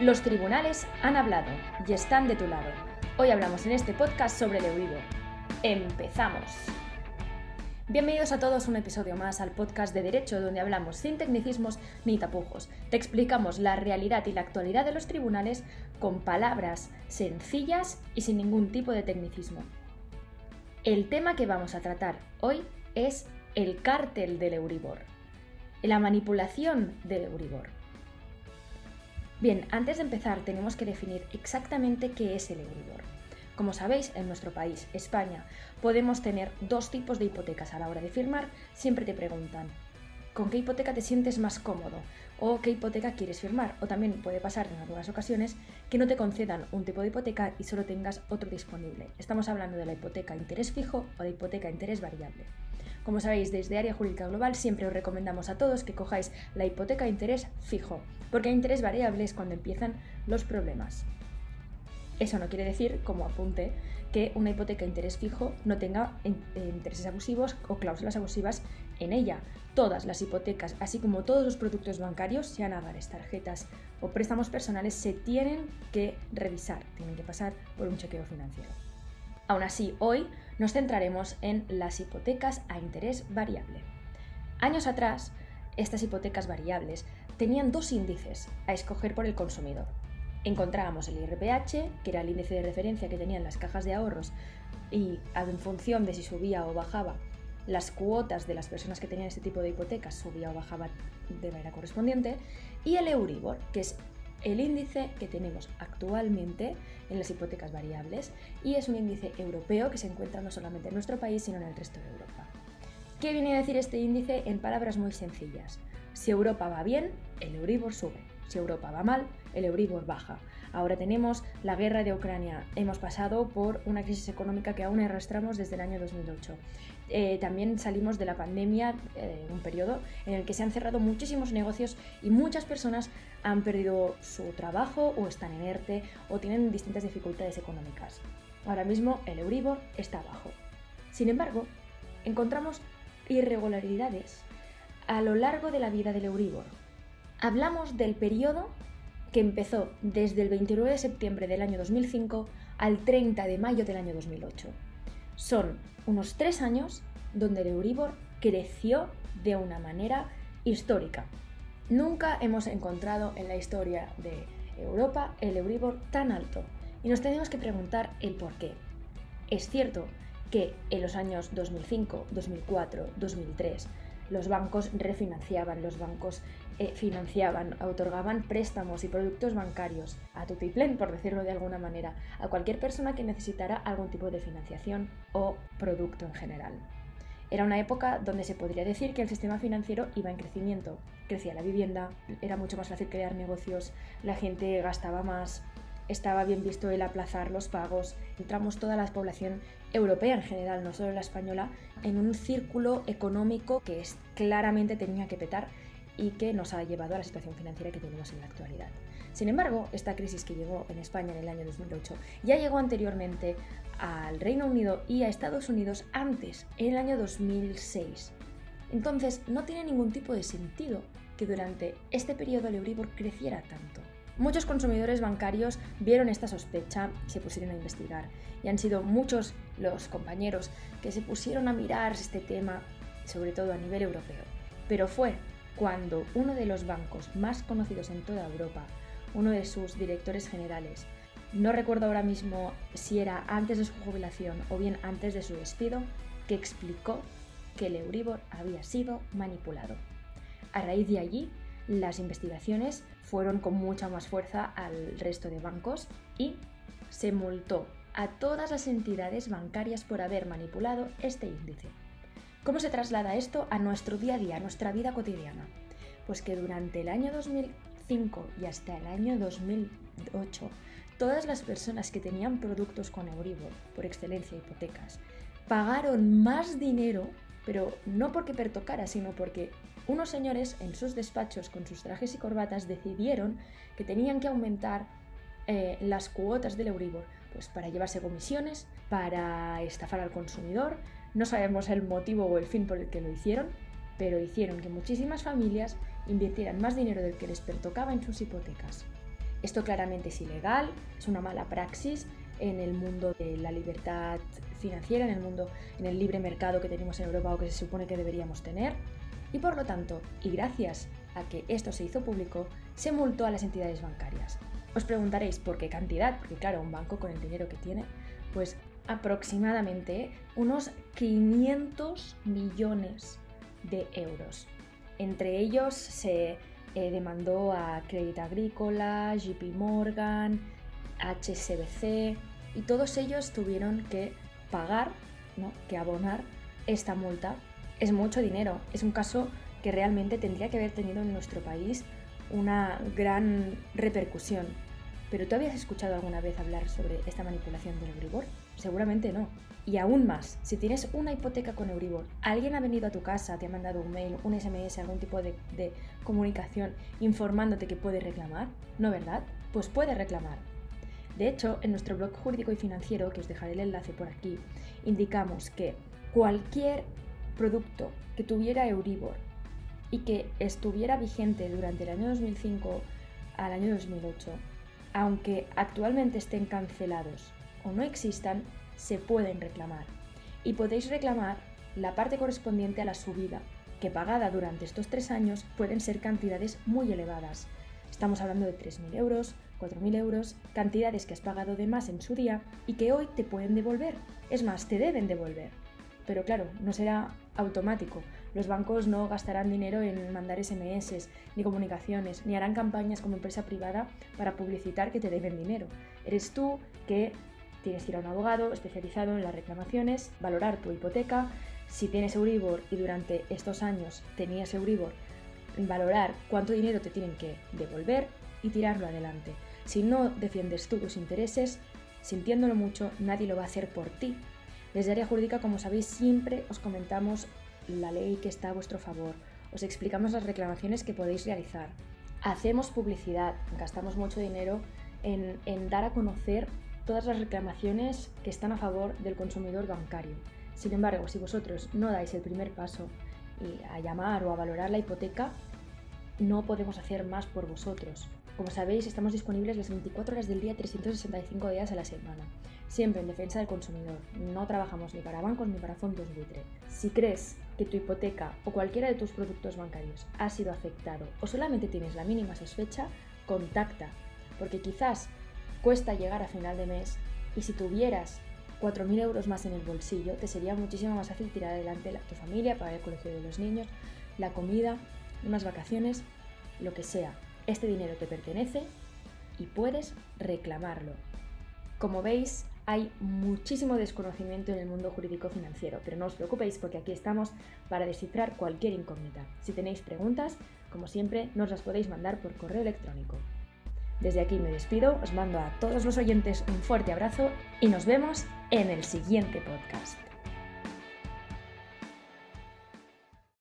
Los tribunales han hablado y están de tu lado. Hoy hablamos en este podcast sobre el Euribor. ¡Empezamos! Bienvenidos a todos un episodio más al podcast de Derecho donde hablamos sin tecnicismos ni tapujos. Te explicamos la realidad y la actualidad de los tribunales con palabras sencillas y sin ningún tipo de tecnicismo. El tema que vamos a tratar hoy es el cártel del Euribor, la manipulación del Euribor. Bien, antes de empezar tenemos que definir exactamente qué es el Euribor. Como sabéis, en nuestro país, España, podemos tener dos tipos de hipotecas a la hora de firmar. Siempre te preguntan, ¿con qué hipoteca te sientes más cómodo? ¿O qué hipoteca quieres firmar? O también puede pasar en algunas ocasiones que no te concedan un tipo de hipoteca y solo tengas otro disponible. Estamos hablando de la hipoteca interés fijo o de hipoteca interés variable. Como sabéis, desde Área Jurídica Global siempre os recomendamos a todos que cojáis la hipoteca de interés fijo, porque hay interés variable es cuando empiezan los problemas. Eso no quiere decir, como apunte, que una hipoteca de interés fijo no tenga intereses abusivos o cláusulas abusivas en ella. Todas las hipotecas, así como todos los productos bancarios, sean avares, tarjetas o préstamos personales, se tienen que revisar, tienen que pasar por un chequeo financiero. Aún así, hoy nos centraremos en las hipotecas a interés variable. Años atrás, estas hipotecas variables tenían dos índices a escoger por el consumidor. Encontrábamos el IRPH, que era el índice de referencia que tenían las cajas de ahorros y en función de si subía o bajaba las cuotas de las personas que tenían este tipo de hipotecas subía o bajaba de manera correspondiente, y el Euribor, que es el índice que tenemos actualmente en las hipotecas variables y es un índice europeo que se encuentra no solamente en nuestro país, sino en el resto de Europa. ¿Qué viene a decir este índice en palabras muy sencillas? Si Europa va bien, el Euribor sube. Si Europa va mal, el Euribor baja. Ahora tenemos la guerra de Ucrania. Hemos pasado por una crisis económica que aún arrastramos desde el año 2008. Eh, también salimos de la pandemia, eh, un periodo en el que se han cerrado muchísimos negocios y muchas personas han perdido su trabajo o están en ERTE o tienen distintas dificultades económicas. Ahora mismo el Euribor está bajo. Sin embargo, encontramos irregularidades a lo largo de la vida del Euribor. Hablamos del periodo que empezó desde el 29 de septiembre del año 2005 al 30 de mayo del año 2008. Son unos tres años donde el Euribor creció de una manera histórica. Nunca hemos encontrado en la historia de Europa el Euribor tan alto y nos tenemos que preguntar el por qué. Es cierto que en los años 2005, 2004, 2003 los bancos refinanciaban, los bancos eh, financiaban, otorgaban préstamos y productos bancarios a tutiplén, por decirlo de alguna manera, a cualquier persona que necesitara algún tipo de financiación o producto en general. Era una época donde se podría decir que el sistema financiero iba en crecimiento. Crecía la vivienda, era mucho más fácil crear negocios, la gente gastaba más, estaba bien visto el aplazar los pagos. Entramos toda la población europea en general, no solo la española, en un círculo económico que es, claramente tenía que petar y que nos ha llevado a la situación financiera que tenemos en la actualidad. Sin embargo, esta crisis que llegó en España en el año 2008 ya llegó anteriormente al Reino Unido y a Estados Unidos antes, en el año 2006. Entonces, no tiene ningún tipo de sentido que durante este periodo el Euribor creciera tanto. Muchos consumidores bancarios vieron esta sospecha y se pusieron a investigar. Y han sido muchos los compañeros que se pusieron a mirar este tema, sobre todo a nivel europeo. Pero fue cuando uno de los bancos más conocidos en toda Europa, uno de sus directores generales, no recuerdo ahora mismo si era antes de su jubilación o bien antes de su despido, que explicó que el Euribor había sido manipulado. A raíz de allí, las investigaciones fueron con mucha más fuerza al resto de bancos y se multó a todas las entidades bancarias por haber manipulado este índice. ¿Cómo se traslada esto a nuestro día a día, a nuestra vida cotidiana? Pues que durante el año 2005 y hasta el año 2008, todas las personas que tenían productos con Euribor, por excelencia hipotecas, pagaron más dinero, pero no porque pertocara, sino porque unos señores en sus despachos con sus trajes y corbatas decidieron que tenían que aumentar eh, las cuotas del Euribor, pues para llevarse comisiones, para estafar al consumidor, no sabemos el motivo o el fin por el que lo hicieron, pero hicieron que muchísimas familias invirtieran más dinero del que les pertocaba en sus hipotecas. Esto claramente es ilegal, es una mala praxis en el mundo de la libertad financiera, en el mundo, en el libre mercado que tenemos en Europa o que se supone que deberíamos tener. Y por lo tanto, y gracias a que esto se hizo público, se multó a las entidades bancarias. Os preguntaréis por qué cantidad, porque claro, un banco con el dinero que tiene, pues aproximadamente unos 500 millones de euros. Entre ellos se eh, demandó a Crédit Agrícola, JP Morgan, HSBC y todos ellos tuvieron que pagar, ¿no? que abonar esta multa. Es mucho dinero, es un caso que realmente tendría que haber tenido en nuestro país una gran repercusión. ¿Pero tú habías escuchado alguna vez hablar sobre esta manipulación del Euribor? Seguramente no. Y aún más, si tienes una hipoteca con Euribor, alguien ha venido a tu casa, te ha mandado un mail, un SMS, algún tipo de, comunicación informándote que puedes reclamar, ¿no verdad? Pues puedes reclamar. De hecho, en nuestro blog jurídico y financiero, que os dejaré el enlace por aquí, indicamos que cualquier producto que tuviera Euribor y que estuviera vigente durante el año 2005 al año 2008, aunque actualmente estén cancelados o no existan, se pueden reclamar. Y podéis reclamar la parte correspondiente a la subida, que pagada durante estos tres años pueden ser cantidades muy elevadas. Estamos hablando de 3.000 euros, 4.000 euros, cantidades que has pagado de más en su día y que hoy te pueden devolver. Es más, te deben devolver. Pero claro, no será automático. Los bancos no gastarán dinero en mandar SMS, ni comunicaciones, ni harán campañas como empresa privada para publicitar que te deben dinero. Eres tú que tienes que ir a un abogado especializado en las reclamaciones, valorar tu hipoteca, si tienes Euribor y durante estos años tenías Euribor, valorar cuánto dinero te tienen que devolver y tirarlo adelante. Si no defiendes tú tus intereses, sintiéndolo mucho, nadie lo va a hacer por ti. Desde área jurídica, como sabéis, siempre os comentamos la ley que está a vuestro favor, os explicamos las reclamaciones que podéis realizar. Hacemos publicidad, gastamos mucho dinero en, dar a conocer todas las reclamaciones que están a favor del consumidor bancario. Sin embargo, si vosotros no dais el primer paso y a llamar o a valorar la hipoteca, no podemos hacer más por vosotros. Como sabéis, estamos disponibles las 24 horas del día, 365 días a la semana, siempre en defensa del consumidor. No trabajamos ni para bancos ni para fondos buitre. Si crees que tu hipoteca o cualquiera de tus productos bancarios ha sido afectado o solamente tienes la mínima sospecha, contacta, porque quizás cuesta llegar a final de mes y si tuvieras 4.000 euros más en el bolsillo, te sería muchísimo más fácil tirar adelante tu familia, pagar el colegio de los niños, la comida, unas vacaciones, lo que sea. Este dinero te pertenece y puedes reclamarlo. Como veis, hay muchísimo desconocimiento en el mundo jurídico financiero, pero no os preocupéis porque aquí estamos para descifrar cualquier incógnita. Si tenéis preguntas, como siempre, nos las podéis mandar por correo electrónico. Desde aquí me despido, os mando a todos los oyentes un fuerte abrazo y nos vemos en el siguiente podcast.